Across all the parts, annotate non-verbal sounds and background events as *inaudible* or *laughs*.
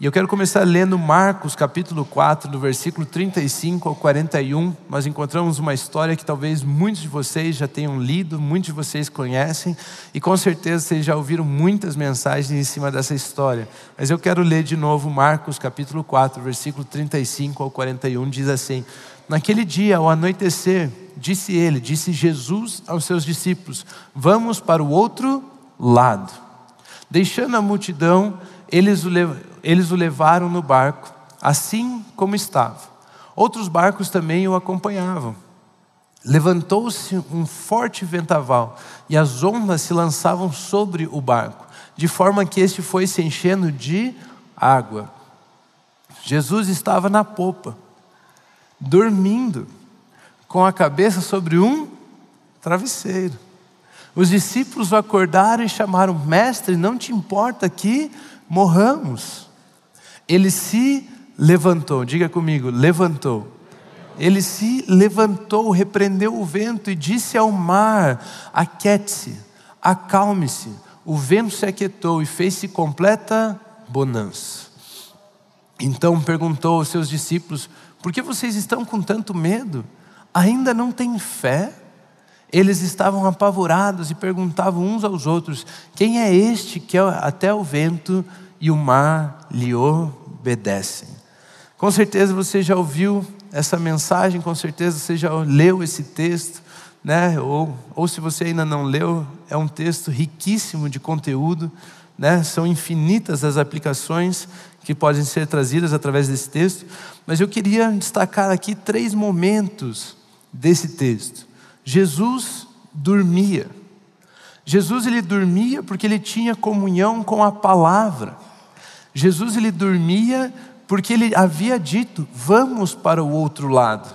E eu quero começar lendo Marcos capítulo 4, do versículo 35 ao 41. Nós encontramos uma história que talvez muitos de vocês já tenham lido, muitos de vocês conhecem, e com certeza vocês já ouviram muitas mensagens em cima dessa história. Mas eu quero ler de novo Marcos capítulo 4, versículo 35 ao 41, diz assim: Naquele dia, ao anoitecer, disse ele, disse Jesus aos seus discípulos: Vamos para o outro lado. Deixando a multidão, eles o levaram eles o levaram no barco, assim como estava. Outros barcos também o acompanhavam. Levantou-se um forte ventaval e as ondas se lançavam sobre o barco, de forma que este foi se enchendo de água. Jesus estava na popa, dormindo, com a cabeça sobre um travesseiro. Os discípulos o acordaram e chamaram: Mestre, não te importa que morramos? ele se levantou, diga comigo, levantou. Ele se levantou, repreendeu o vento e disse ao mar: Aquiete-se, acalme-se. O vento se aquietou e fez-se completa bonança. Então perguntou aos seus discípulos: Por que vocês estão com tanto medo? Ainda não têm fé? Eles estavam apavorados e perguntavam uns aos outros: Quem é este que até o vento e o mar lhe obedecem. Com certeza você já ouviu essa mensagem, com certeza você já leu esse texto, né? ou, ou se você ainda não leu, é um texto riquíssimo de conteúdo, né? são infinitas as aplicações que podem ser trazidas através desse texto, mas eu queria destacar aqui três momentos desse texto. Jesus dormia. Jesus ele dormia porque ele tinha comunhão com a palavra. Jesus ele dormia porque ele havia dito: "Vamos para o outro lado".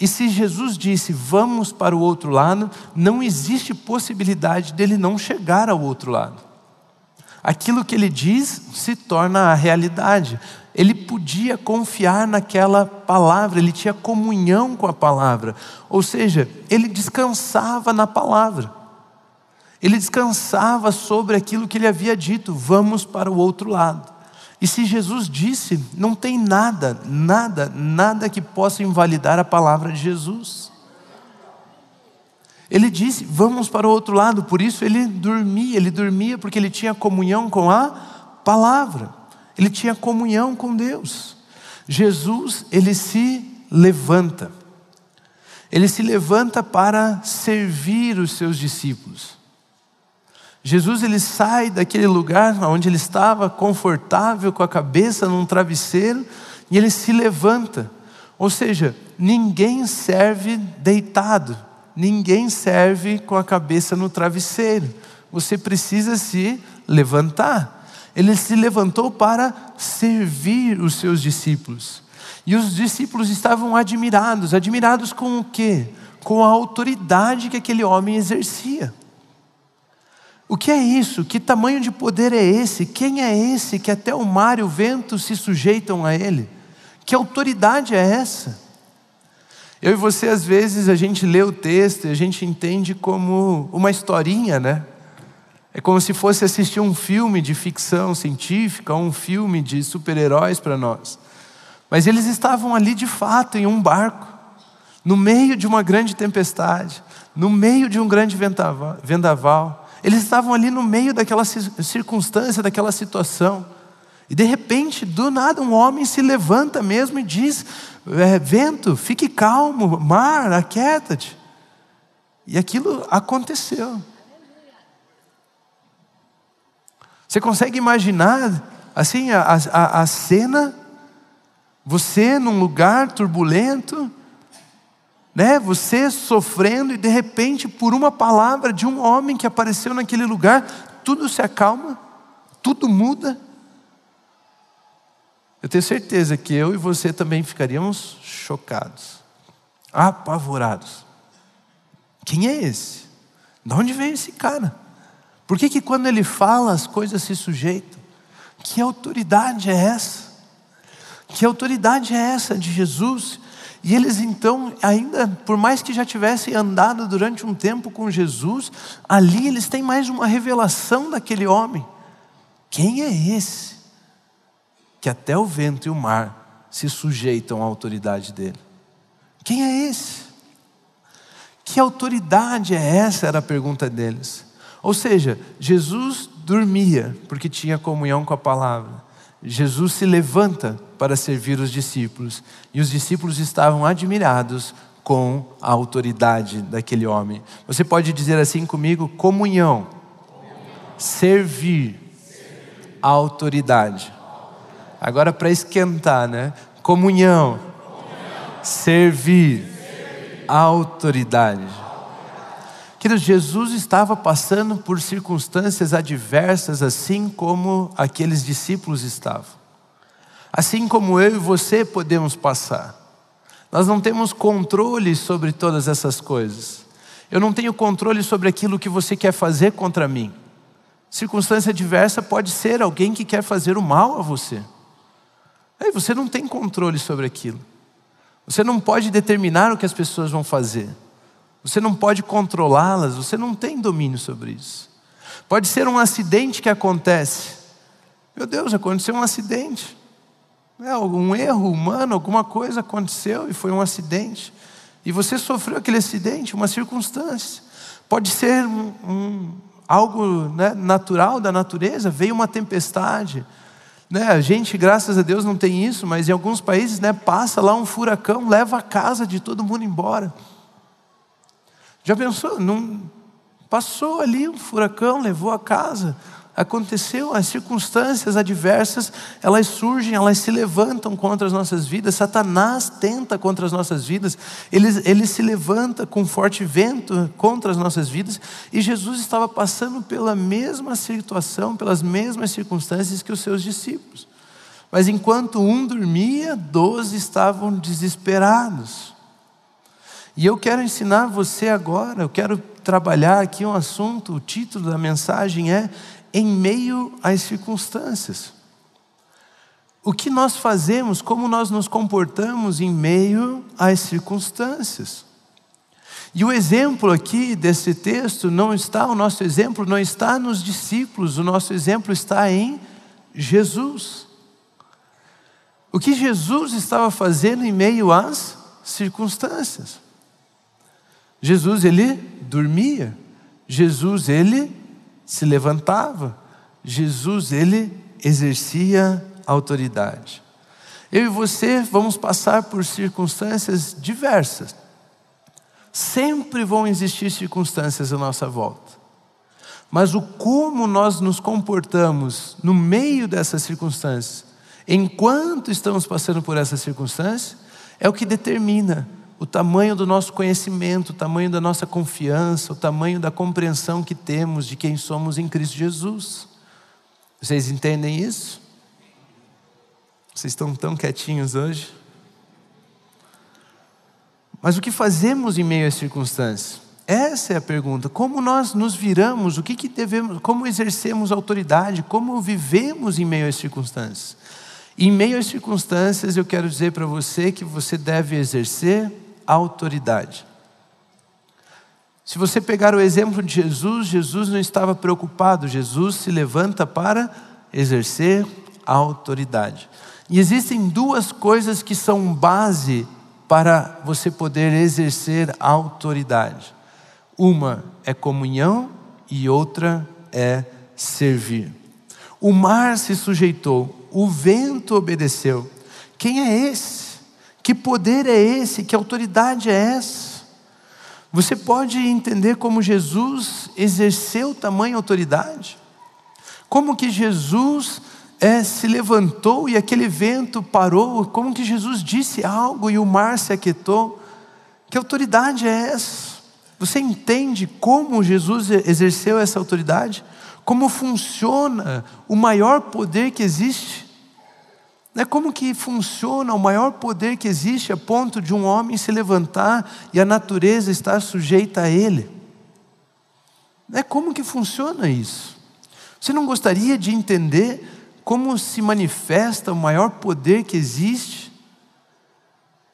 E se Jesus disse: "Vamos para o outro lado", não existe possibilidade dele não chegar ao outro lado. Aquilo que ele diz se torna a realidade. Ele podia confiar naquela palavra, ele tinha comunhão com a palavra. Ou seja, ele descansava na palavra. Ele descansava sobre aquilo que ele havia dito: "Vamos para o outro lado". E se Jesus disse, não tem nada, nada, nada que possa invalidar a palavra de Jesus. Ele disse, vamos para o outro lado, por isso ele dormia, ele dormia porque ele tinha comunhão com a palavra, ele tinha comunhão com Deus. Jesus, ele se levanta, ele se levanta para servir os seus discípulos. Jesus ele sai daquele lugar onde ele estava confortável com a cabeça num travesseiro e ele se levanta. Ou seja, ninguém serve deitado, ninguém serve com a cabeça no travesseiro. Você precisa se levantar. Ele se levantou para servir os seus discípulos. E os discípulos estavam admirados. Admirados com o quê? Com a autoridade que aquele homem exercia. O que é isso? Que tamanho de poder é esse? Quem é esse que até o mar e o vento se sujeitam a ele? Que autoridade é essa? Eu e você, às vezes, a gente lê o texto e a gente entende como uma historinha, né? É como se fosse assistir um filme de ficção científica, um filme de super-heróis para nós. Mas eles estavam ali de fato em um barco, no meio de uma grande tempestade, no meio de um grande vendaval. Eles estavam ali no meio daquela circunstância, daquela situação. E de repente, do nada, um homem se levanta mesmo e diz: é, Vento, fique calmo, mar, aquieta-te. E aquilo aconteceu. Você consegue imaginar, assim, a, a, a cena? Você num lugar turbulento, né? Você sofrendo e de repente, por uma palavra de um homem que apareceu naquele lugar, tudo se acalma, tudo muda. Eu tenho certeza que eu e você também ficaríamos chocados, apavorados. Quem é esse? De onde veio esse cara? Por que, que quando ele fala as coisas se sujeitam? Que autoridade é essa? Que autoridade é essa de Jesus e eles então, ainda, por mais que já tivessem andado durante um tempo com Jesus, ali eles têm mais uma revelação daquele homem. Quem é esse? que até o vento e o mar se sujeitam à autoridade dele. Quem é esse? Que autoridade é essa? Era a pergunta deles. Ou seja, Jesus dormia porque tinha comunhão com a palavra. Jesus se levanta para servir os discípulos e os discípulos estavam admirados com a autoridade daquele homem. Você pode dizer assim comigo: comunhão, servir, autoridade. Agora para esquentar, né? Comunhão, servir, autoridade. Queridos, Jesus estava passando por circunstâncias adversas, assim como aqueles discípulos estavam. Assim como eu e você podemos passar. Nós não temos controle sobre todas essas coisas. Eu não tenho controle sobre aquilo que você quer fazer contra mim. Circunstância adversa pode ser alguém que quer fazer o mal a você. Aí você não tem controle sobre aquilo. Você não pode determinar o que as pessoas vão fazer. Você não pode controlá-las, você não tem domínio sobre isso. Pode ser um acidente que acontece. Meu Deus, aconteceu um acidente. É, um erro humano, alguma coisa aconteceu e foi um acidente. E você sofreu aquele acidente, uma circunstância. Pode ser um, um, algo né, natural da natureza, veio uma tempestade. Né, a gente, graças a Deus, não tem isso, mas em alguns países né, passa lá um furacão, leva a casa de todo mundo embora. Já pensou? Passou ali um furacão, levou a casa. Aconteceu, as circunstâncias adversas, elas surgem, elas se levantam contra as nossas vidas. Satanás tenta contra as nossas vidas, ele, ele se levanta com forte vento contra as nossas vidas. E Jesus estava passando pela mesma situação, pelas mesmas circunstâncias que os seus discípulos. Mas enquanto um dormia, doze estavam desesperados. E eu quero ensinar você agora, eu quero trabalhar aqui um assunto, o título da mensagem é Em meio às circunstâncias. O que nós fazemos, como nós nos comportamos em meio às circunstâncias. E o exemplo aqui desse texto não está, o nosso exemplo não está nos discípulos, o nosso exemplo está em Jesus. O que Jesus estava fazendo em meio às circunstâncias. Jesus ele dormia, Jesus ele se levantava, Jesus ele exercia autoridade. Eu e você vamos passar por circunstâncias diversas. Sempre vão existir circunstâncias à nossa volta. Mas o como nós nos comportamos no meio dessas circunstâncias, enquanto estamos passando por essas circunstâncias, é o que determina o tamanho do nosso conhecimento, o tamanho da nossa confiança, o tamanho da compreensão que temos de quem somos em Cristo Jesus. Vocês entendem isso? Vocês estão tão quietinhos hoje? Mas o que fazemos em meio às circunstâncias? Essa é a pergunta. Como nós nos viramos? O que, que devemos? Como exercemos autoridade? Como vivemos em meio às circunstâncias? Em meio às circunstâncias, eu quero dizer para você que você deve exercer autoridade. Se você pegar o exemplo de Jesus, Jesus não estava preocupado, Jesus se levanta para exercer autoridade. E existem duas coisas que são base para você poder exercer autoridade. Uma é comunhão e outra é servir. O mar se sujeitou, o vento obedeceu. Quem é esse? Que poder é esse? Que autoridade é essa? Você pode entender como Jesus exerceu tamanha autoridade? Como que Jesus é, se levantou e aquele vento parou? Como que Jesus disse algo e o mar se aquietou? Que autoridade é essa? Você entende como Jesus exerceu essa autoridade? Como funciona o maior poder que existe? Né, como que funciona o maior poder que existe a ponto de um homem se levantar e a natureza estar sujeita a ele? Né, como que funciona isso? Você não gostaria de entender como se manifesta o maior poder que existe?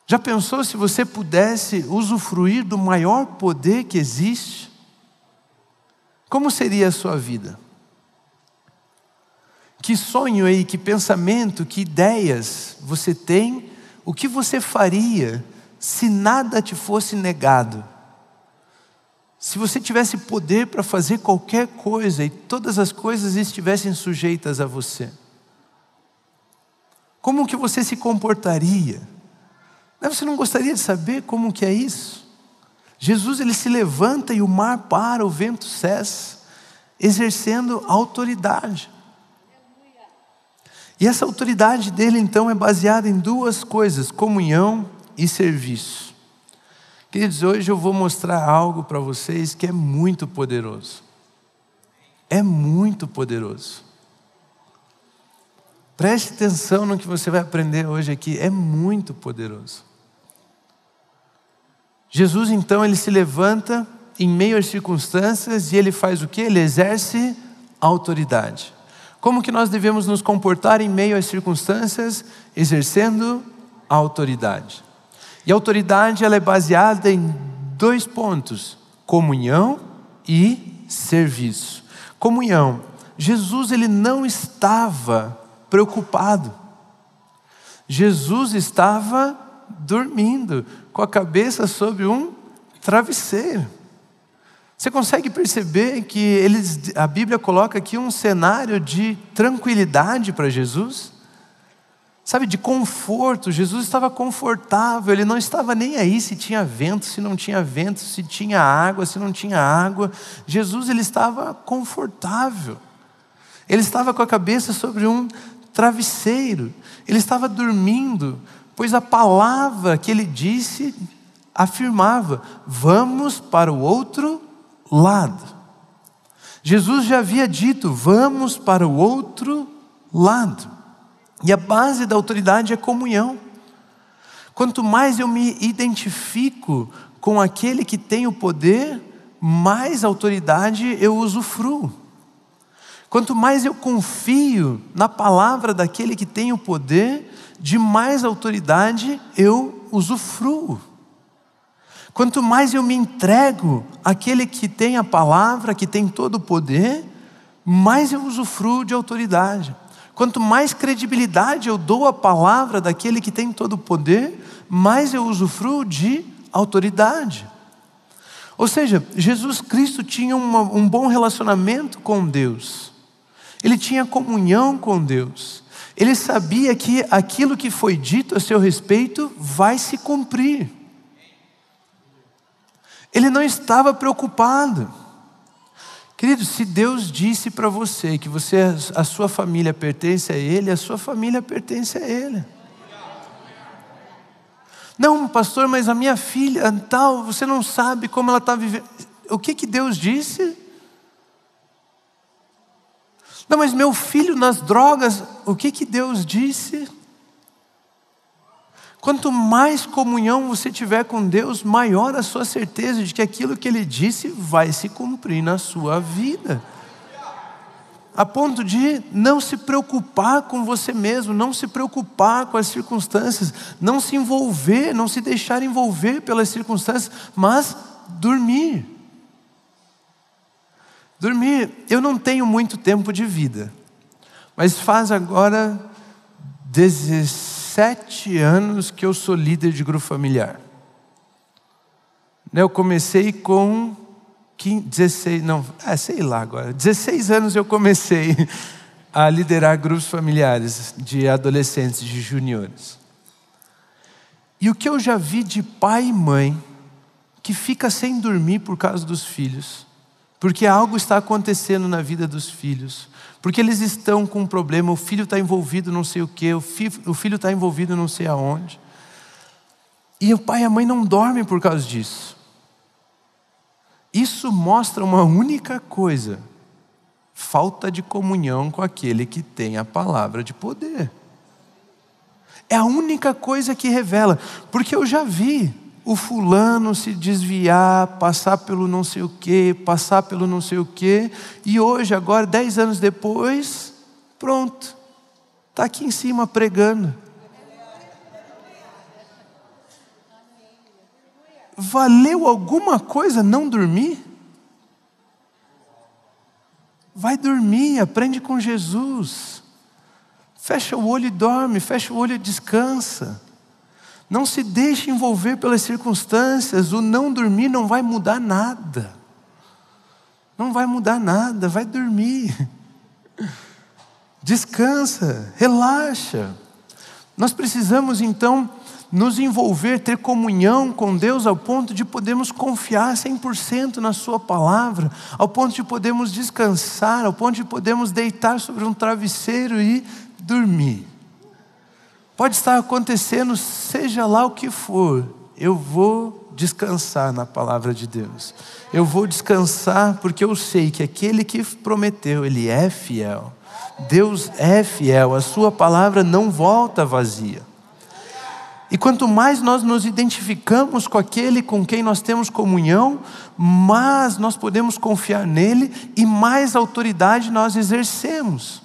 Já pensou se você pudesse usufruir do maior poder que existe? Como seria a sua vida? Que sonho aí, que pensamento, que ideias você tem? O que você faria se nada te fosse negado? Se você tivesse poder para fazer qualquer coisa e todas as coisas estivessem sujeitas a você? Como que você se comportaria? Você não gostaria de saber como que é isso? Jesus ele se levanta e o mar para, o vento cessa, exercendo autoridade. E essa autoridade dele então é baseada em duas coisas: comunhão e serviço. Queridos, hoje eu vou mostrar algo para vocês que é muito poderoso. É muito poderoso. Preste atenção no que você vai aprender hoje aqui, é muito poderoso. Jesus então ele se levanta em meio às circunstâncias e ele faz o que? Ele exerce autoridade. Como que nós devemos nos comportar em meio às circunstâncias? Exercendo autoridade. E a autoridade ela é baseada em dois pontos: comunhão e serviço. Comunhão. Jesus ele não estava preocupado. Jesus estava dormindo, com a cabeça sobre um travesseiro. Você consegue perceber que eles, a Bíblia coloca aqui um cenário de tranquilidade para Jesus? Sabe, de conforto. Jesus estava confortável, ele não estava nem aí se tinha vento, se não tinha vento, se tinha água, se não tinha água. Jesus ele estava confortável. Ele estava com a cabeça sobre um travesseiro. Ele estava dormindo, pois a palavra que ele disse afirmava: vamos para o outro lado. Jesus já havia dito: vamos para o outro lado. E a base da autoridade é comunhão. Quanto mais eu me identifico com aquele que tem o poder, mais autoridade eu usufruo. Quanto mais eu confio na palavra daquele que tem o poder, de mais autoridade eu usufruo. Quanto mais eu me entrego àquele que tem a palavra, que tem todo o poder, mais eu usufruo de autoridade. Quanto mais credibilidade eu dou à palavra daquele que tem todo o poder, mais eu usufruo de autoridade. Ou seja, Jesus Cristo tinha uma, um bom relacionamento com Deus, ele tinha comunhão com Deus, ele sabia que aquilo que foi dito a seu respeito vai se cumprir. Ele não estava preocupado. Querido, se Deus disse para você que você, a sua família pertence a Ele, a sua família pertence a Ele. Não, pastor, mas a minha filha tal, você não sabe como ela está vivendo. O que que Deus disse? Não, mas meu filho nas drogas, o que que Deus disse? Quanto mais comunhão você tiver com Deus, maior a sua certeza de que aquilo que Ele disse vai se cumprir na sua vida. A ponto de não se preocupar com você mesmo, não se preocupar com as circunstâncias, não se envolver, não se deixar envolver pelas circunstâncias, mas dormir. Dormir, eu não tenho muito tempo de vida, mas faz agora 16 sete anos que eu sou líder de grupo familiar. Né, eu comecei com 15, 16, não, é, sei lá agora, 16 anos eu comecei a liderar grupos familiares de adolescentes, de juniores. E o que eu já vi de pai e mãe que fica sem dormir por causa dos filhos, porque algo está acontecendo na vida dos filhos, porque eles estão com um problema, o filho está envolvido não sei o que, o filho está envolvido não sei aonde. E o pai e a mãe não dormem por causa disso. Isso mostra uma única coisa: falta de comunhão com aquele que tem a palavra de poder. É a única coisa que revela, porque eu já vi o fulano se desviar, passar pelo não sei o quê, passar pelo não sei o quê, e hoje, agora, dez anos depois, pronto, está aqui em cima pregando. Valeu alguma coisa não dormir? Vai dormir, aprende com Jesus. Fecha o olho e dorme, fecha o olho e descansa. Não se deixe envolver pelas circunstâncias, o não dormir não vai mudar nada. Não vai mudar nada, vai dormir. Descansa, relaxa. Nós precisamos então nos envolver, ter comunhão com Deus ao ponto de podermos confiar 100% na Sua palavra, ao ponto de podermos descansar, ao ponto de podermos deitar sobre um travesseiro e dormir. Pode estar acontecendo, seja lá o que for, eu vou descansar na palavra de Deus. Eu vou descansar porque eu sei que aquele que prometeu, ele é fiel. Deus é fiel, a sua palavra não volta vazia. E quanto mais nós nos identificamos com aquele com quem nós temos comunhão, mais nós podemos confiar nele e mais autoridade nós exercemos.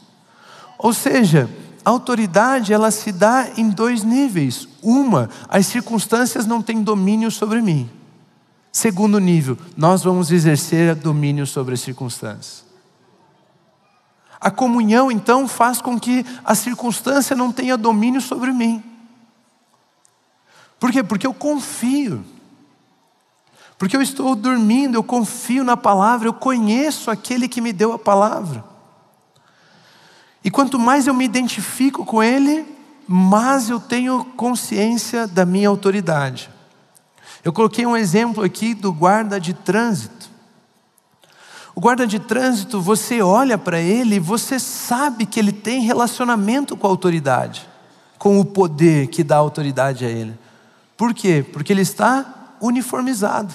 Ou seja, a autoridade ela se dá em dois níveis. Uma, as circunstâncias não têm domínio sobre mim. Segundo nível, nós vamos exercer domínio sobre as circunstâncias. A comunhão, então, faz com que a circunstância não tenha domínio sobre mim. Por quê? Porque eu confio. Porque eu estou dormindo, eu confio na palavra, eu conheço aquele que me deu a palavra. E quanto mais eu me identifico com ele, mais eu tenho consciência da minha autoridade. Eu coloquei um exemplo aqui do guarda de trânsito. O guarda de trânsito, você olha para ele e você sabe que ele tem relacionamento com a autoridade, com o poder que dá autoridade a ele. Por quê? Porque ele está uniformizado.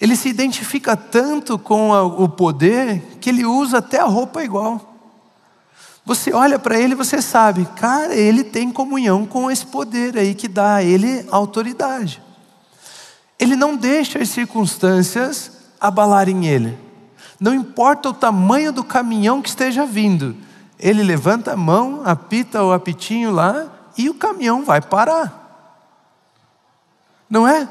Ele se identifica tanto com o poder que ele usa até a roupa igual. Você olha para ele e você sabe, cara, ele tem comunhão com esse poder aí que dá a ele autoridade. Ele não deixa as circunstâncias abalarem ele. Não importa o tamanho do caminhão que esteja vindo, ele levanta a mão, apita o apitinho lá e o caminhão vai parar. Não é?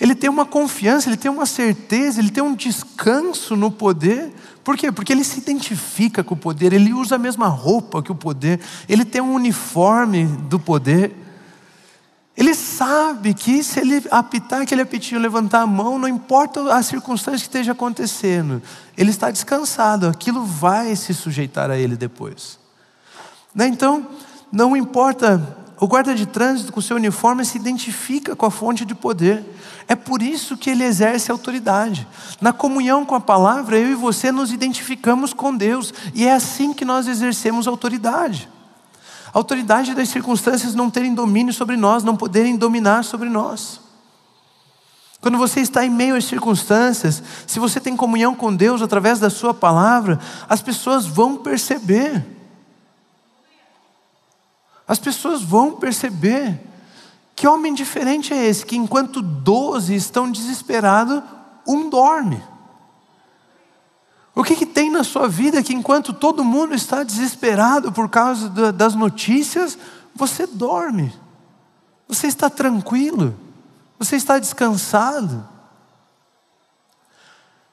Ele tem uma confiança, ele tem uma certeza, ele tem um descanso no poder. Por quê? Porque ele se identifica com o poder, ele usa a mesma roupa que o poder, ele tem um uniforme do poder. Ele sabe que se ele apitar aquele apitinho, levantar a mão, não importa a circunstância que esteja acontecendo, ele está descansado, aquilo vai se sujeitar a ele depois. Né? Então, não importa o guarda de trânsito, com seu uniforme, se identifica com a fonte de poder. É por isso que ele exerce autoridade. Na comunhão com a palavra, eu e você nos identificamos com Deus, e é assim que nós exercemos autoridade. A autoridade das circunstâncias não terem domínio sobre nós, não poderem dominar sobre nós. Quando você está em meio às circunstâncias, se você tem comunhão com Deus através da Sua palavra, as pessoas vão perceber as pessoas vão perceber que homem diferente é esse, que enquanto doze estão desesperados, um dorme. O que, que tem na sua vida que enquanto todo mundo está desesperado por causa das notícias, você dorme, você está tranquilo, você está descansado.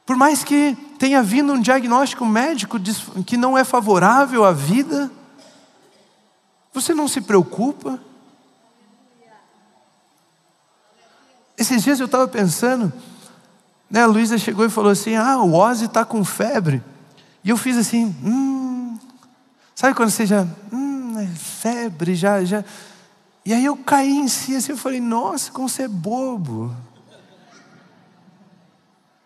Por mais que tenha vindo um diagnóstico médico que não é favorável à vida, você não se preocupa? Esses dias eu estava pensando, né, a Luísa chegou e falou assim: Ah, o Ozzy está com febre. E eu fiz assim, hum. Sabe quando você já, hum, é febre, já, já. E aí eu caí em si assim, eu falei: Nossa, como você é bobo.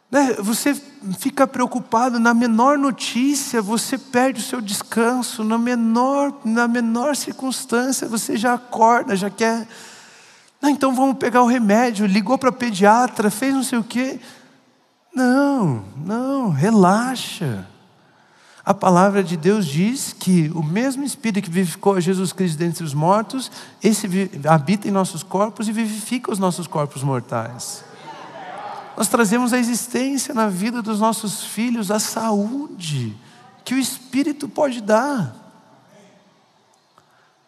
Né? Você fica preocupado na menor notícia, você perde o seu descanso, na menor, na menor circunstância você já acorda, já quer. Não, então vamos pegar o remédio, ligou para pediatra, fez não sei o quê. Não, não, relaxa. A palavra de Deus diz que o mesmo Espírito que vivificou Jesus Cristo dentre os mortos, esse habita em nossos corpos e vivifica os nossos corpos mortais. Nós trazemos a existência na vida dos nossos filhos, a saúde que o Espírito pode dar.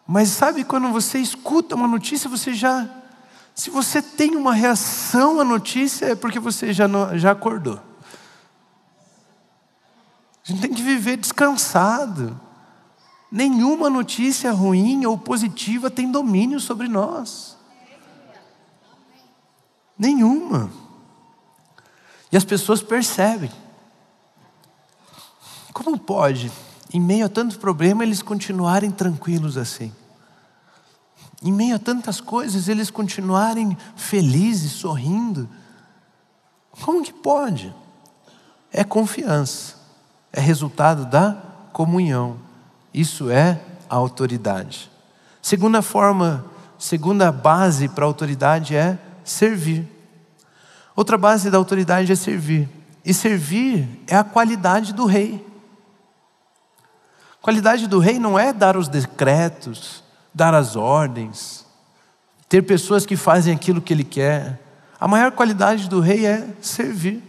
Mas sabe quando você escuta uma notícia, você já. Se você tem uma reação à notícia, é porque você já, não, já acordou. A gente tem que viver descansado. Nenhuma notícia ruim ou positiva tem domínio sobre nós. Nenhuma. E as pessoas percebem. Como pode, em meio a tanto problema, eles continuarem tranquilos assim? Em meio a tantas coisas, eles continuarem felizes, sorrindo? Como que pode? É confiança, é resultado da comunhão. Isso é a autoridade. Segunda forma, segunda base para a autoridade é servir. Outra base da autoridade é servir. E servir é a qualidade do rei. Qualidade do rei não é dar os decretos, dar as ordens, ter pessoas que fazem aquilo que ele quer. A maior qualidade do rei é servir,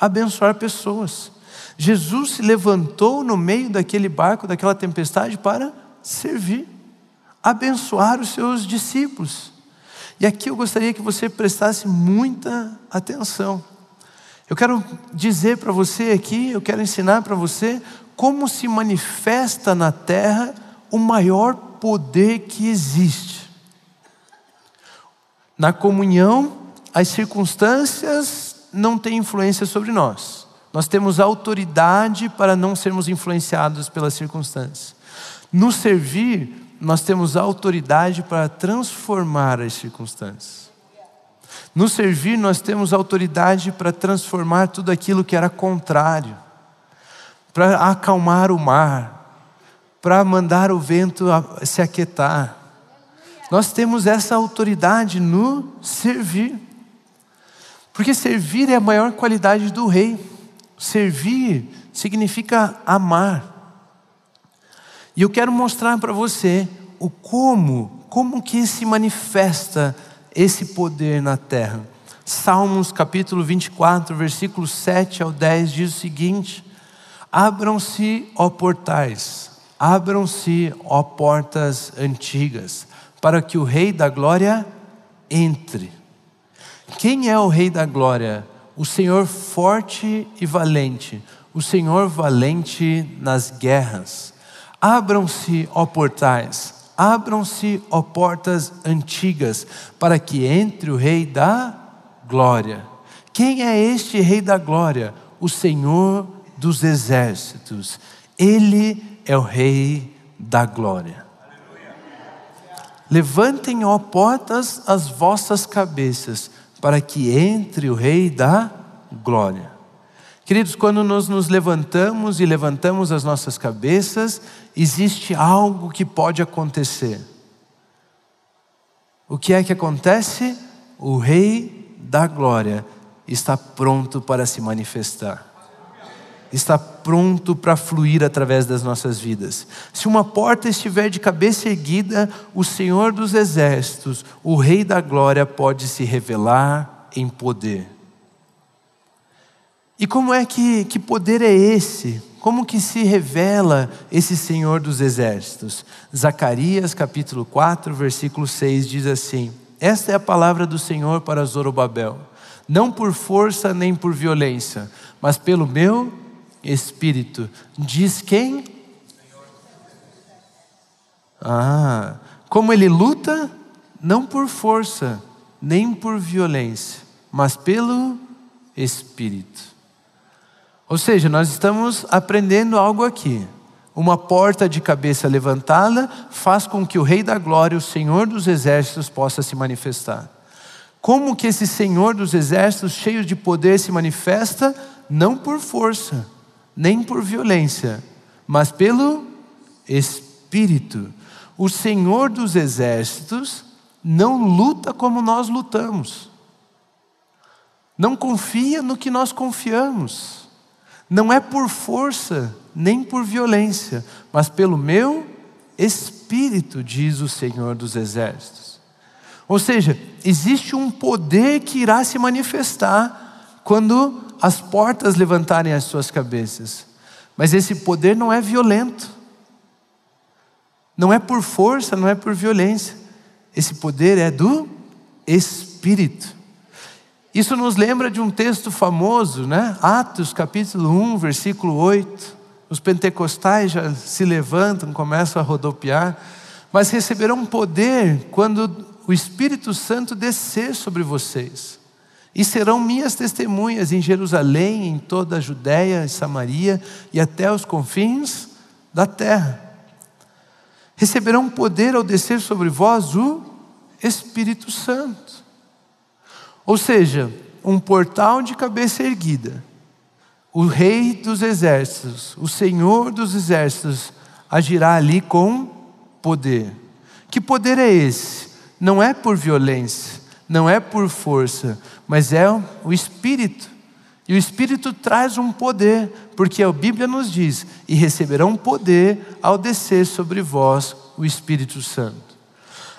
abençoar pessoas. Jesus se levantou no meio daquele barco, daquela tempestade, para servir, abençoar os seus discípulos. E aqui eu gostaria que você prestasse muita atenção. Eu quero dizer para você aqui, eu quero ensinar para você como se manifesta na terra o maior poder que existe. Na comunhão, as circunstâncias não têm influência sobre nós. Nós temos autoridade para não sermos influenciados pelas circunstâncias. No servir, nós temos autoridade para transformar as circunstâncias. No servir, nós temos autoridade para transformar tudo aquilo que era contrário, para acalmar o mar, para mandar o vento se aquietar. Nós temos essa autoridade no servir, porque servir é a maior qualidade do rei. Servir significa amar. E eu quero mostrar para você o como, como que se manifesta esse poder na terra. Salmos capítulo 24, versículos 7 ao 10 diz o seguinte: Abram-se, ó portais, abram-se, ó portas antigas, para que o Rei da Glória entre. Quem é o Rei da Glória? o Senhor forte e valente, o Senhor valente nas guerras. Abram-se, ó portais, abram-se, ó portas antigas, para que entre o Rei da Glória. Quem é este Rei da Glória? O Senhor dos Exércitos. Ele é o Rei da Glória. Levantem, ó portas, as vossas cabeças para que entre o Rei da Glória. Queridos, quando nós nos levantamos e levantamos as nossas cabeças, existe algo que pode acontecer. O que é que acontece? O Rei da Glória está pronto para se manifestar está pronto para fluir através das nossas vidas. Se uma porta estiver de cabeça erguida, o Senhor dos Exércitos, o Rei da Glória, pode se revelar em poder. E como é que, que poder é esse? Como que se revela esse Senhor dos Exércitos? Zacarias capítulo 4, versículo 6 diz assim: Esta é a palavra do Senhor para Zorobabel, não por força nem por violência, mas pelo meu Espírito. Diz quem? Ah, como ele luta, não por força, nem por violência, mas pelo Espírito. Ou seja, nós estamos aprendendo algo aqui. Uma porta de cabeça levantada faz com que o Rei da Glória, o Senhor dos Exércitos, possa se manifestar. Como que esse Senhor dos Exércitos, cheio de poder, se manifesta? Não por força, nem por violência, mas pelo Espírito. O Senhor dos Exércitos não luta como nós lutamos, não confia no que nós confiamos, não é por força nem por violência, mas pelo meu Espírito, diz o Senhor dos Exércitos. Ou seja, existe um poder que irá se manifestar quando as portas levantarem as suas cabeças. Mas esse poder não é violento. Não é por força, não é por violência. Esse poder é do Espírito. Isso nos lembra de um texto famoso, né? Atos capítulo 1, versículo 8. Os pentecostais já se levantam, começam a rodopiar, mas receberão poder quando o Espírito Santo descer sobre vocês. E serão minhas testemunhas em Jerusalém, em toda a Judéia e Samaria e até os confins da terra. Receberão poder ao descer sobre vós o Espírito Santo. Ou seja, um portal de cabeça erguida. O Rei dos exércitos, o Senhor dos exércitos, agirá ali com poder. Que poder é esse? Não é por violência, não é por força, mas é o Espírito. E o Espírito traz um poder, porque a Bíblia nos diz: e receberão poder ao descer sobre vós o Espírito Santo.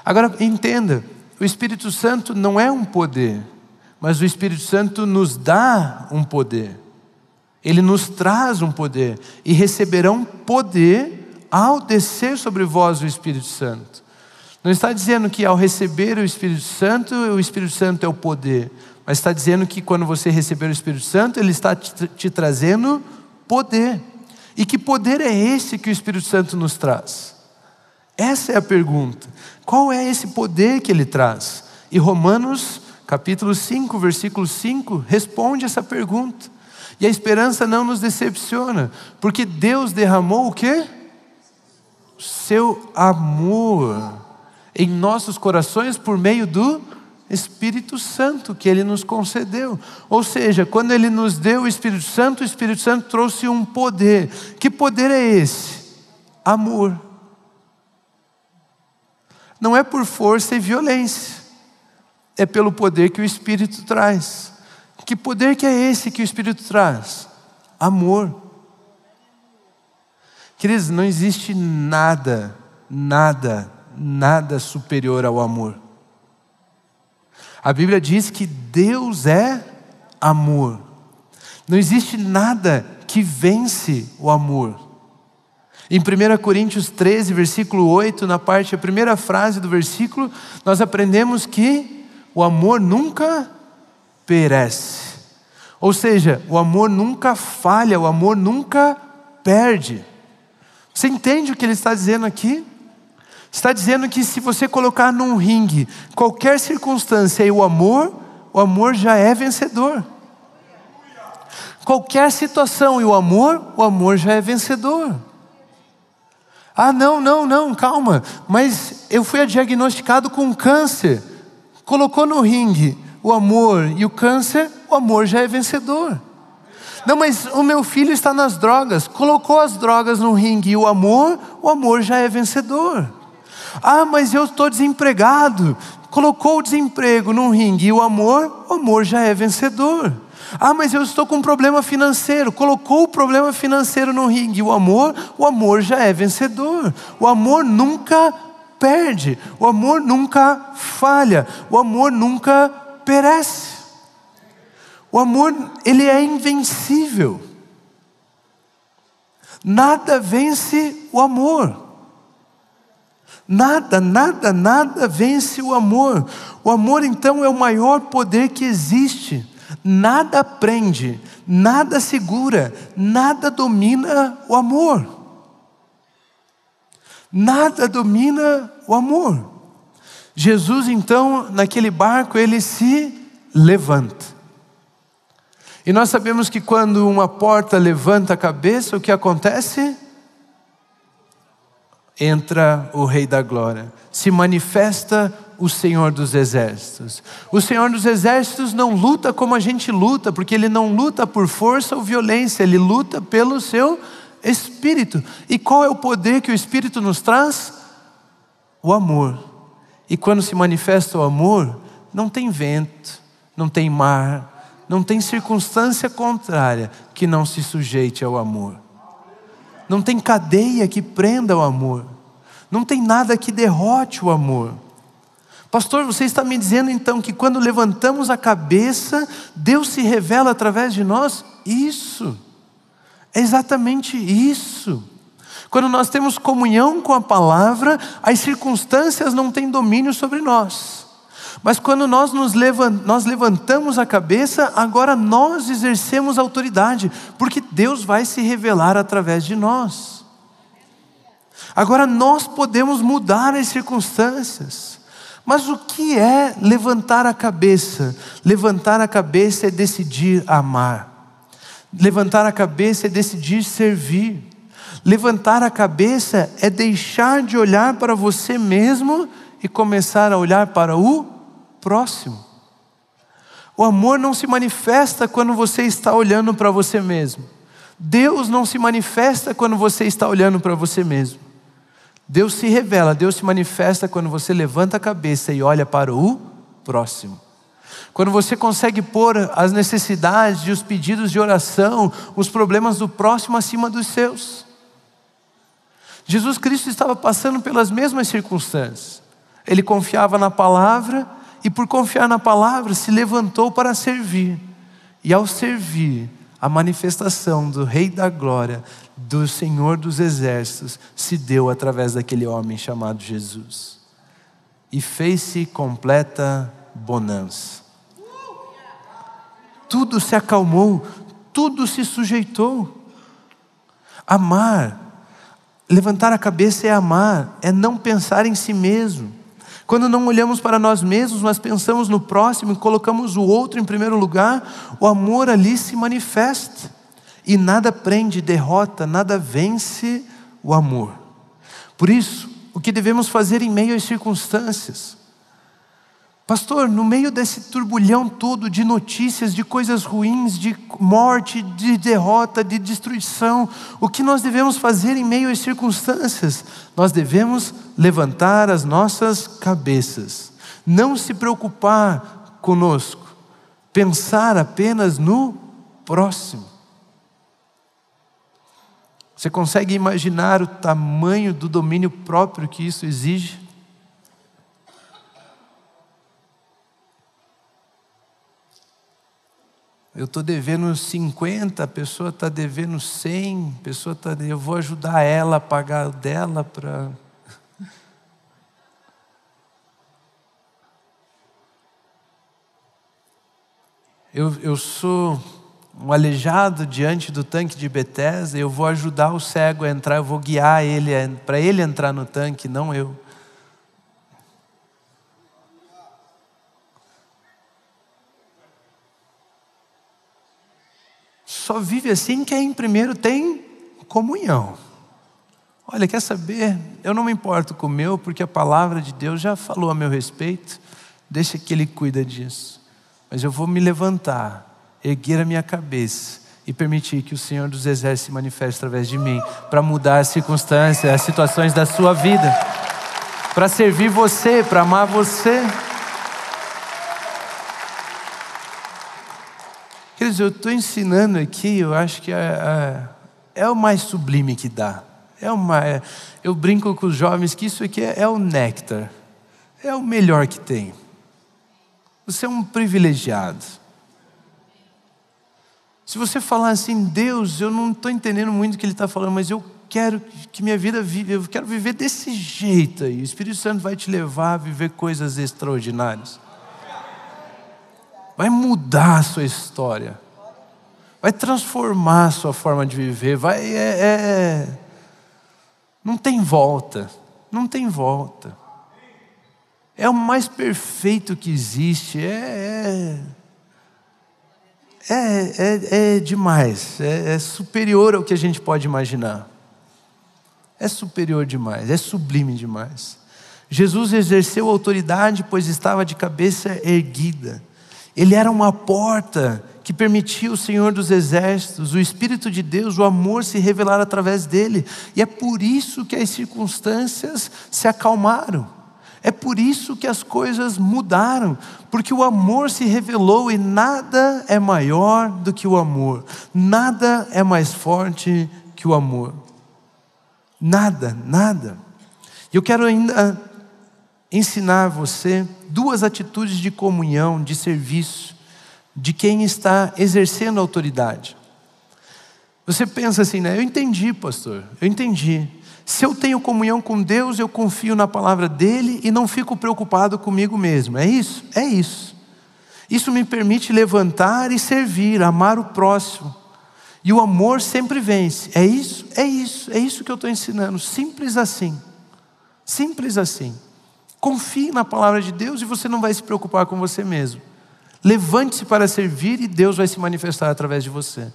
Agora entenda: o Espírito Santo não é um poder, mas o Espírito Santo nos dá um poder. Ele nos traz um poder, e receberão poder ao descer sobre vós o Espírito Santo. Não está dizendo que ao receber o Espírito Santo, o Espírito Santo é o poder, mas está dizendo que quando você receber o Espírito Santo, ele está te, te trazendo poder. E que poder é esse que o Espírito Santo nos traz? Essa é a pergunta. Qual é esse poder que ele traz? E Romanos, capítulo 5, versículo 5, responde essa pergunta. E a esperança não nos decepciona, porque Deus derramou o quê? Seu amor em nossos corações por meio do Espírito Santo que Ele nos concedeu. Ou seja, quando Ele nos deu o Espírito Santo, o Espírito Santo trouxe um poder. Que poder é esse? Amor. Não é por força e violência, é pelo poder que o Espírito traz. Que poder que é esse que o Espírito traz? Amor. Queridos, não existe nada, nada, nada superior ao amor. A Bíblia diz que Deus é amor. Não existe nada que vence o amor. Em 1 Coríntios 13, versículo 8, na parte, a primeira frase do versículo, nós aprendemos que o amor nunca perece. Ou seja, o amor nunca falha, o amor nunca perde. Você entende o que ele está dizendo aqui? Está dizendo que se você colocar num ringue qualquer circunstância e o amor, o amor já é vencedor. Qualquer situação e o amor, o amor já é vencedor. Ah, não, não, não, calma, mas eu fui diagnosticado com câncer. Colocou no ringue o amor e o câncer, o amor já é vencedor. Não, mas o meu filho está nas drogas. Colocou as drogas no ringue e o amor, o amor já é vencedor. Ah, mas eu estou desempregado. Colocou o desemprego num ringue e o amor, o amor já é vencedor. Ah, mas eu estou com um problema financeiro. Colocou o problema financeiro no ringue. O amor, o amor já é vencedor. O amor nunca perde. O amor nunca falha. O amor nunca perece. O amor, ele é invencível. Nada vence o amor. Nada, nada, nada vence o amor. O amor, então, é o maior poder que existe. Nada prende, nada segura, nada domina o amor. Nada domina o amor. Jesus, então, naquele barco, ele se levanta. E nós sabemos que quando uma porta levanta a cabeça, o que acontece? entra o Rei da Glória, se manifesta o Senhor dos Exércitos. O Senhor dos Exércitos não luta como a gente luta, porque ele não luta por força ou violência, ele luta pelo seu Espírito. E qual é o poder que o Espírito nos traz? O amor. E quando se manifesta o amor, não tem vento, não tem mar, não tem circunstância contrária que não se sujeite ao amor não tem cadeia que prenda o amor, não tem nada que derrote o amor. Pastor, você está me dizendo então que quando levantamos a cabeça, Deus se revela através de nós? Isso, é exatamente isso. Quando nós temos comunhão com a palavra, as circunstâncias não têm domínio sobre nós. Mas quando nós nos nós levantamos a cabeça, agora nós exercemos autoridade, porque Deus vai se revelar através de nós. Agora nós podemos mudar as circunstâncias. Mas o que é levantar a cabeça? Levantar a cabeça é decidir amar. Levantar a cabeça é decidir servir. Levantar a cabeça é deixar de olhar para você mesmo e começar a olhar para o próximo. O amor não se manifesta quando você está olhando para você mesmo. Deus não se manifesta quando você está olhando para você mesmo. Deus se revela, Deus se manifesta quando você levanta a cabeça e olha para o próximo. Quando você consegue pôr as necessidades e os pedidos de oração, os problemas do próximo acima dos seus. Jesus Cristo estava passando pelas mesmas circunstâncias. Ele confiava na palavra e, por confiar na palavra, se levantou para servir. E ao servir, a manifestação do Rei da Glória, do Senhor dos Exércitos, se deu através daquele homem chamado Jesus. E fez-se completa bonança. Tudo se acalmou, tudo se sujeitou. Amar Levantar a cabeça é amar, é não pensar em si mesmo. Quando não olhamos para nós mesmos, mas pensamos no próximo e colocamos o outro em primeiro lugar, o amor ali se manifesta. E nada prende, derrota, nada vence o amor. Por isso, o que devemos fazer em meio às circunstâncias? Pastor, no meio desse turbulhão todo de notícias, de coisas ruins, de morte, de derrota, de destruição, o que nós devemos fazer em meio às circunstâncias? Nós devemos levantar as nossas cabeças, não se preocupar conosco, pensar apenas no próximo. Você consegue imaginar o tamanho do domínio próprio que isso exige? Eu estou devendo 50, a pessoa está devendo 100, a pessoa está. Eu vou ajudar ela a pagar dela para. *laughs* Eu, eu sou um aleijado diante do tanque de Bethesda, eu vou ajudar o cego a entrar, eu vou guiar ele para ele entrar no tanque, não eu. Só vive assim quem primeiro tem comunhão. Olha, quer saber? Eu não me importo com o meu, porque a palavra de Deus já falou a meu respeito. Deixa que Ele cuida disso. Mas eu vou me levantar, erguer a minha cabeça e permitir que o Senhor dos Exércitos se manifeste através de mim para mudar as circunstâncias, as situações da sua vida, para servir você, para amar você. Queridos, eu estou ensinando aqui, eu acho que é, é, é, o mais sublime que dá. É uma, é, eu brinco com os jovens que isso aqui é, é o néctar, é o melhor que tem. Você é um privilegiado. Se você falar assim, Deus, eu não estou entendendo muito o que Ele está falando, mas eu quero que minha vida vive, eu quero viver desse jeito aí. O Espírito Santo vai te levar a viver coisas extraordinárias vai mudar a sua história, vai transformar a sua forma de viver, vai. É, é, não tem volta, não tem volta. É o mais perfeito que existe, é. É, é, é, é demais, é, é superior ao que a gente pode imaginar. É superior demais, é sublime demais. Jesus exerceu autoridade, pois estava de cabeça erguida. Ele era uma porta que permitia o Senhor dos Exércitos, o Espírito de Deus, o amor se revelar através dele. E é por isso que as circunstâncias se acalmaram. É por isso que as coisas mudaram, porque o amor se revelou e nada é maior do que o amor, nada é mais forte que o amor. Nada, nada. Eu quero ainda ensinar você duas atitudes de comunhão, de serviço, de quem está exercendo autoridade. Você pensa assim, né? Eu entendi, pastor, eu entendi. Se eu tenho comunhão com Deus, eu confio na palavra dele e não fico preocupado comigo mesmo. É isso? É isso. Isso me permite levantar e servir, amar o próximo. E o amor sempre vence. É isso? É isso. É isso que eu estou ensinando. Simples assim. Simples assim. Confie na palavra de Deus e você não vai se preocupar com você mesmo. Levante-se para servir e Deus vai se manifestar através de você.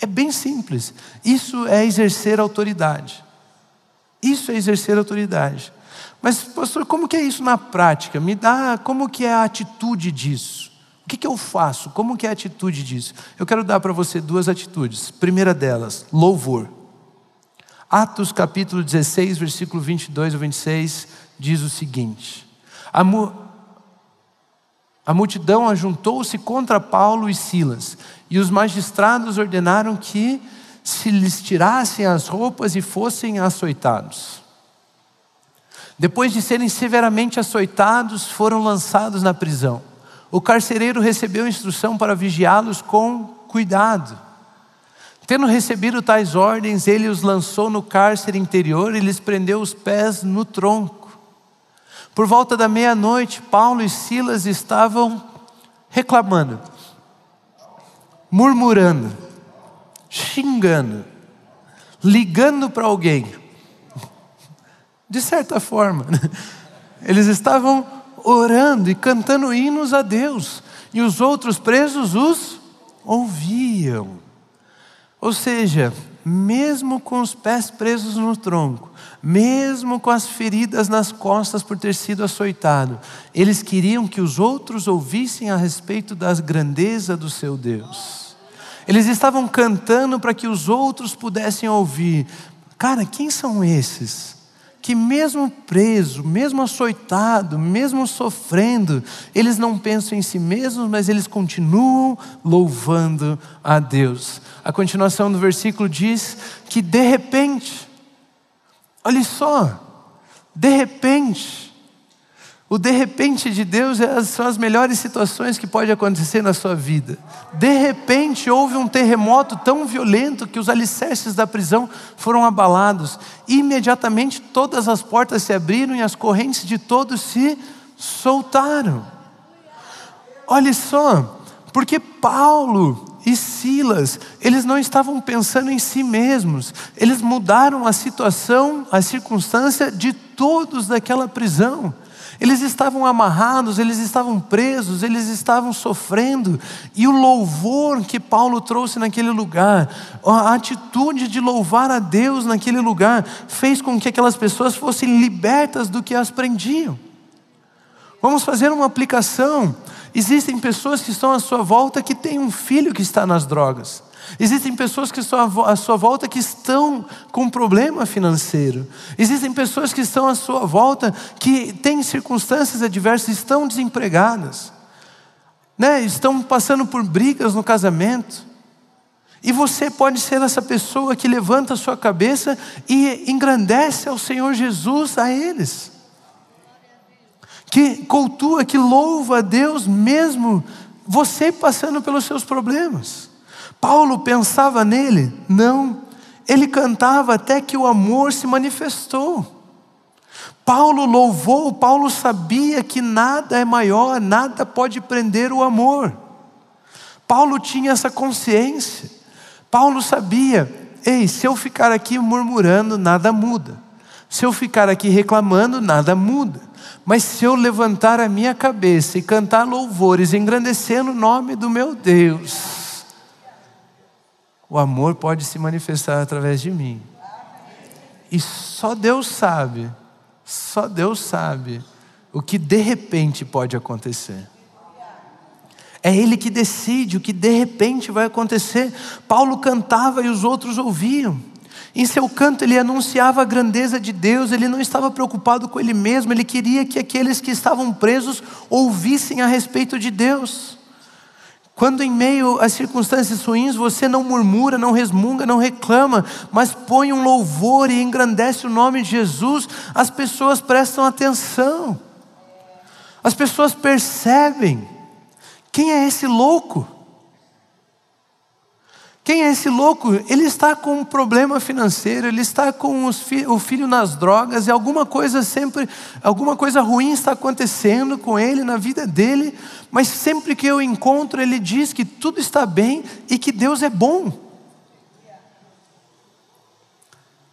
É bem simples. Isso é exercer autoridade. Isso é exercer autoridade. Mas, pastor, como que é isso na prática? Me dá, como que é a atitude disso? O que, que eu faço? Como que é a atitude disso? Eu quero dar para você duas atitudes. Primeira delas, louvor. Atos capítulo 16, versículo 22 ao 26, diz o seguinte: A, mu a multidão ajuntou-se contra Paulo e Silas, e os magistrados ordenaram que se lhes tirassem as roupas e fossem açoitados. Depois de serem severamente açoitados, foram lançados na prisão. O carcereiro recebeu instrução para vigiá-los com cuidado. Tendo recebido tais ordens, ele os lançou no cárcere interior e lhes prendeu os pés no tronco. Por volta da meia-noite, Paulo e Silas estavam reclamando, murmurando, xingando, ligando para alguém. De certa forma, eles estavam orando e cantando hinos a Deus, e os outros presos os ouviam. Ou seja, mesmo com os pés presos no tronco, mesmo com as feridas nas costas por ter sido açoitado, eles queriam que os outros ouvissem a respeito das grandezas do seu Deus. Eles estavam cantando para que os outros pudessem ouvir. Cara, quem são esses? Que mesmo preso, mesmo açoitado, mesmo sofrendo, eles não pensam em si mesmos, mas eles continuam louvando a Deus. A continuação do versículo diz que de repente, Olha só, de repente, o de repente de Deus é são as melhores situações que pode acontecer na sua vida. De repente houve um terremoto tão violento que os alicerces da prisão foram abalados. Imediatamente todas as portas se abriram e as correntes de todos se soltaram. Olha só, porque Paulo e Silas, eles não estavam pensando em si mesmos, eles mudaram a situação, a circunstância de todos daquela prisão. Eles estavam amarrados, eles estavam presos, eles estavam sofrendo, e o louvor que Paulo trouxe naquele lugar, a atitude de louvar a Deus naquele lugar, fez com que aquelas pessoas fossem libertas do que as prendiam. Vamos fazer uma aplicação. Existem pessoas que estão à sua volta que têm um filho que está nas drogas. Existem pessoas que estão à sua volta que estão com problema financeiro. Existem pessoas que estão à sua volta que têm circunstâncias adversas, estão desempregadas, né? estão passando por brigas no casamento. E você pode ser essa pessoa que levanta a sua cabeça e engrandece ao Senhor Jesus a eles que cultua, que louva a Deus mesmo você passando pelos seus problemas. Paulo pensava nele? Não. Ele cantava até que o amor se manifestou. Paulo louvou, Paulo sabia que nada é maior, nada pode prender o amor. Paulo tinha essa consciência. Paulo sabia, ei, se eu ficar aqui murmurando, nada muda. Se eu ficar aqui reclamando, nada muda. Mas se eu levantar a minha cabeça e cantar louvores, engrandecendo o nome do meu Deus, o amor pode se manifestar através de mim. E só Deus sabe, só Deus sabe o que de repente pode acontecer. É Ele que decide o que de repente vai acontecer. Paulo cantava e os outros ouviam. Em seu canto, ele anunciava a grandeza de Deus, ele não estava preocupado com ele mesmo, ele queria que aqueles que estavam presos ouvissem a respeito de Deus. Quando em meio às circunstâncias ruins você não murmura, não resmunga, não reclama, mas põe um louvor e engrandece o nome de Jesus, as pessoas prestam atenção, as pessoas percebem quem é esse louco. Quem é esse louco? Ele está com um problema financeiro, ele está com fi o filho nas drogas e alguma coisa sempre, alguma coisa ruim está acontecendo com ele na vida dele, mas sempre que eu encontro, ele diz que tudo está bem e que Deus é bom.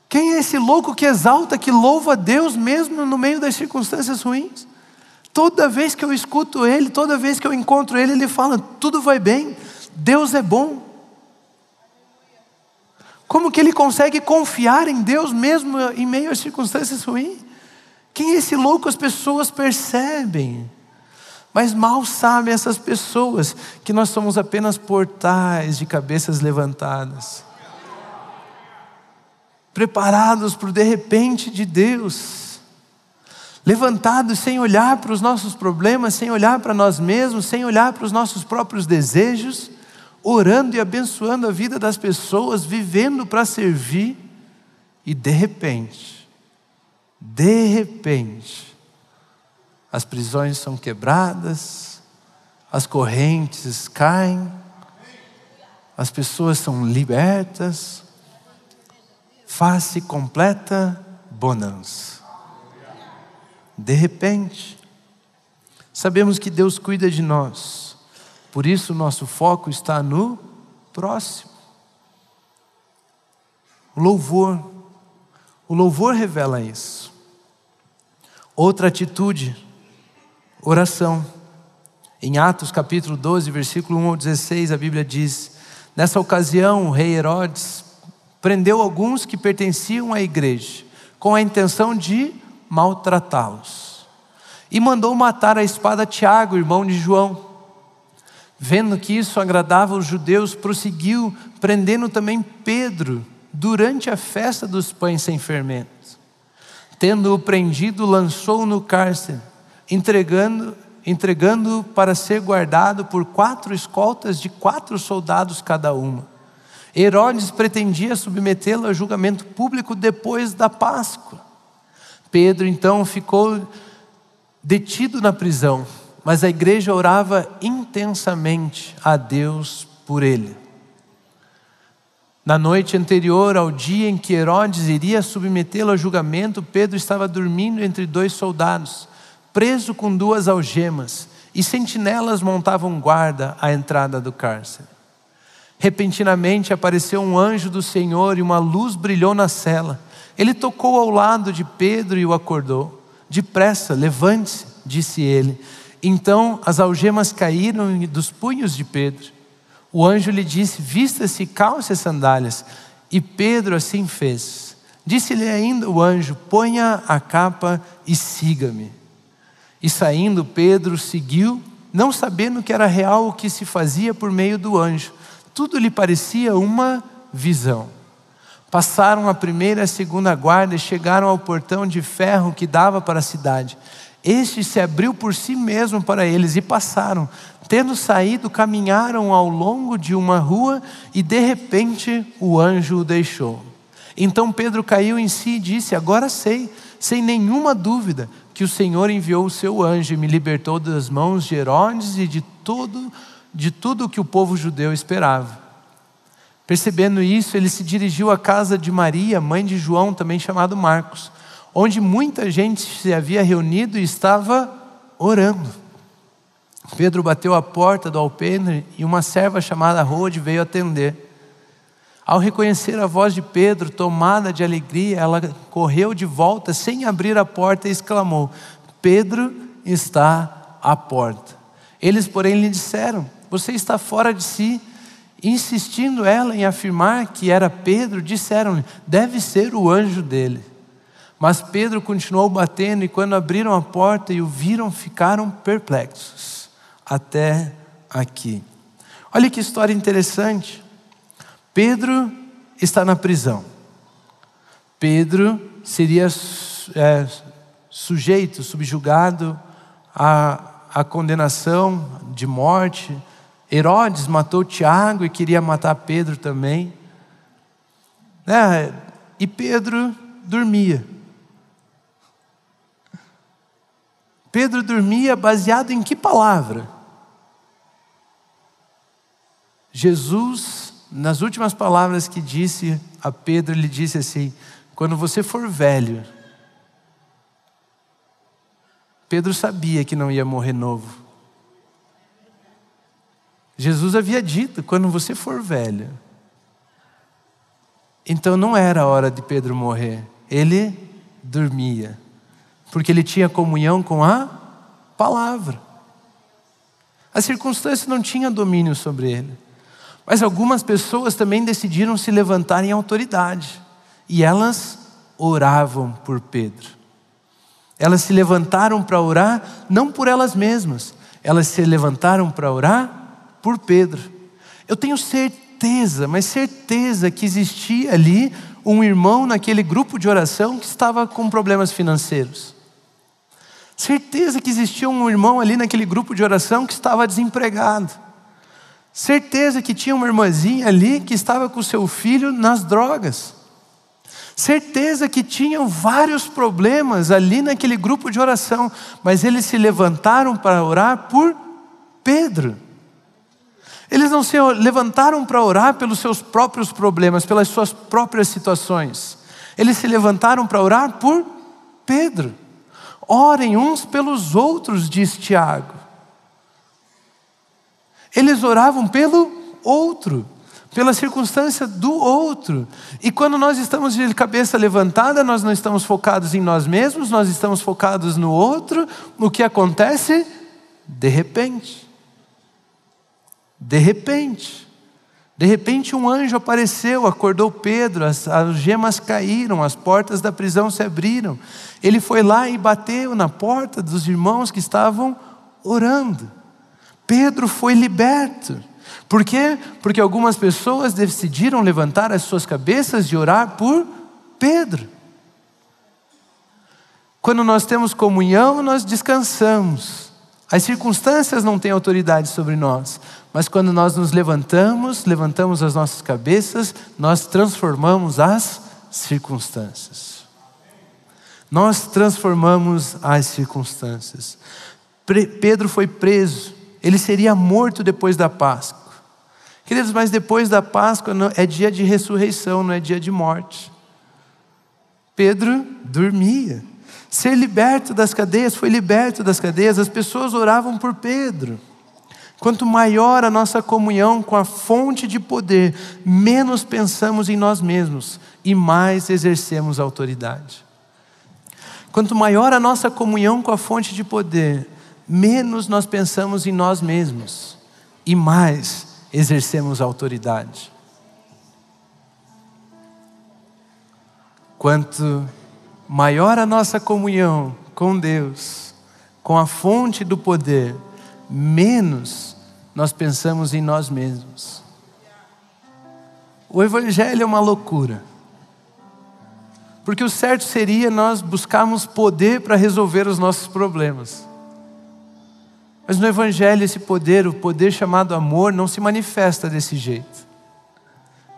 Quem é esse louco que exalta, que louva a Deus mesmo no meio das circunstâncias ruins? Toda vez que eu escuto ele, toda vez que eu encontro ele, ele fala: tudo vai bem, Deus é bom. Como que ele consegue confiar em Deus mesmo em meio às circunstâncias ruins? Quem é esse louco? As pessoas percebem. Mas mal sabem essas pessoas que nós somos apenas portais de cabeças levantadas. Preparados para o de repente de Deus. Levantados sem olhar para os nossos problemas, sem olhar para nós mesmos, sem olhar para os nossos próprios desejos orando e abençoando a vida das pessoas, vivendo para servir, e de repente, de repente, as prisões são quebradas, as correntes caem, as pessoas são libertas, face completa bonança. De repente, sabemos que Deus cuida de nós por isso, nosso foco está no próximo. O louvor. O louvor revela isso. Outra atitude, oração. Em Atos capítulo 12, versículo 1 ao 16, a Bíblia diz: Nessa ocasião, o rei Herodes prendeu alguns que pertenciam à igreja, com a intenção de maltratá-los. E mandou matar a espada Tiago, irmão de João. Vendo que isso agradava os judeus, prosseguiu, prendendo também Pedro, durante a festa dos pães sem fermento. Tendo-o prendido, lançou-o no cárcere, entregando entregando para ser guardado por quatro escoltas de quatro soldados cada uma. Herodes pretendia submetê-lo a julgamento público depois da Páscoa. Pedro então ficou detido na prisão mas a igreja orava intensamente a Deus por ele. Na noite anterior ao dia em que Herodes iria submetê-lo a julgamento, Pedro estava dormindo entre dois soldados, preso com duas algemas, e sentinelas montavam guarda à entrada do cárcere. Repentinamente apareceu um anjo do Senhor e uma luz brilhou na cela. Ele tocou ao lado de Pedro e o acordou. Depressa, levante-se, disse ele. Então as algemas caíram dos punhos de Pedro. O anjo lhe disse: Vista-se, calce as sandálias. E Pedro assim fez. Disse-lhe ainda o anjo: Ponha a capa e siga-me. E saindo, Pedro seguiu, não sabendo que era real o que se fazia por meio do anjo. Tudo lhe parecia uma visão. Passaram a primeira e a segunda guarda e chegaram ao portão de ferro que dava para a cidade. Este se abriu por si mesmo para eles e passaram. Tendo saído, caminharam ao longo de uma rua e de repente o anjo o deixou. Então Pedro caiu em si e disse: Agora sei, sem nenhuma dúvida, que o Senhor enviou o seu anjo e me libertou das mãos de Herodes e de todo de tudo o que o povo judeu esperava. Percebendo isso, ele se dirigiu à casa de Maria, mãe de João, também chamado Marcos onde muita gente se havia reunido e estava orando. Pedro bateu a porta do alpendre e uma serva chamada Rode veio atender. Ao reconhecer a voz de Pedro, tomada de alegria, ela correu de volta sem abrir a porta e exclamou: Pedro está à porta. Eles, porém, lhe disseram: Você está fora de si. Insistindo ela em afirmar que era Pedro, disseram-lhe: Deve ser o anjo dele. Mas Pedro continuou batendo, e quando abriram a porta e o viram, ficaram perplexos. Até aqui. Olha que história interessante. Pedro está na prisão. Pedro seria é, sujeito, subjugado à, à condenação de morte. Herodes matou Tiago e queria matar Pedro também. É, e Pedro dormia. Pedro dormia baseado em que palavra? Jesus nas últimas palavras que disse a Pedro, ele disse assim: Quando você for velho, Pedro sabia que não ia morrer novo. Jesus havia dito: quando você for velho. Então não era a hora de Pedro morrer, ele dormia, porque ele tinha comunhão com a palavra. A circunstância não tinha domínio sobre ele. Mas algumas pessoas também decidiram se levantar em autoridade, e elas oravam por Pedro. Elas se levantaram para orar não por elas mesmas, elas se levantaram para orar por Pedro. Eu tenho certeza, mas certeza que existia ali um irmão naquele grupo de oração que estava com problemas financeiros. Certeza que existia um irmão ali naquele grupo de oração que estava desempregado. Certeza que tinha uma irmãzinha ali que estava com seu filho nas drogas. Certeza que tinham vários problemas ali naquele grupo de oração, mas eles se levantaram para orar por Pedro. Eles não se levantaram para orar pelos seus próprios problemas, pelas suas próprias situações. Eles se levantaram para orar por Pedro. Orem uns pelos outros, diz Tiago. Eles oravam pelo outro pela circunstância do outro. E quando nós estamos de cabeça levantada, nós não estamos focados em nós mesmos, nós estamos focados no outro. O que acontece? De repente. De repente. De repente um anjo apareceu, acordou Pedro, as, as gemas caíram, as portas da prisão se abriram. Ele foi lá e bateu na porta dos irmãos que estavam orando. Pedro foi liberto. Por quê? Porque algumas pessoas decidiram levantar as suas cabeças e orar por Pedro. Quando nós temos comunhão, nós descansamos. As circunstâncias não têm autoridade sobre nós, mas quando nós nos levantamos, levantamos as nossas cabeças, nós transformamos as circunstâncias. Nós transformamos as circunstâncias. Pedro foi preso, ele seria morto depois da Páscoa. Queridos, mas depois da Páscoa é dia de ressurreição, não é dia de morte. Pedro dormia. Ser liberto das cadeias, foi liberto das cadeias, as pessoas oravam por Pedro. Quanto maior a nossa comunhão com a fonte de poder, menos pensamos em nós mesmos e mais exercemos autoridade. Quanto maior a nossa comunhão com a fonte de poder, menos nós pensamos em nós mesmos e mais exercemos autoridade. Quanto maior a nossa comunhão com Deus, com a fonte do poder, menos nós pensamos em nós mesmos. O Evangelho é uma loucura. Porque o certo seria nós buscarmos poder para resolver os nossos problemas. Mas no Evangelho, esse poder, o poder chamado amor, não se manifesta desse jeito.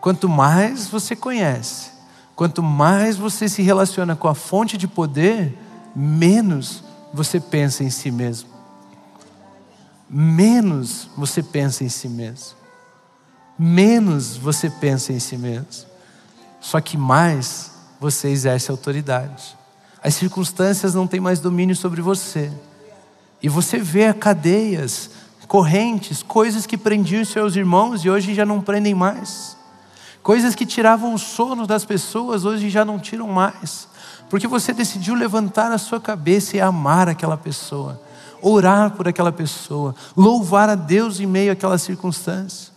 Quanto mais você conhece, quanto mais você se relaciona com a fonte de poder, menos você pensa em si mesmo. Menos você pensa em si mesmo. Menos você pensa em si mesmo. Só que mais você exerce autoridade. As circunstâncias não têm mais domínio sobre você. E você vê cadeias, correntes, coisas que prendiam seus irmãos e hoje já não prendem mais. Coisas que tiravam o sono das pessoas, hoje já não tiram mais. Porque você decidiu levantar a sua cabeça e amar aquela pessoa, orar por aquela pessoa, louvar a Deus em meio àquela circunstância.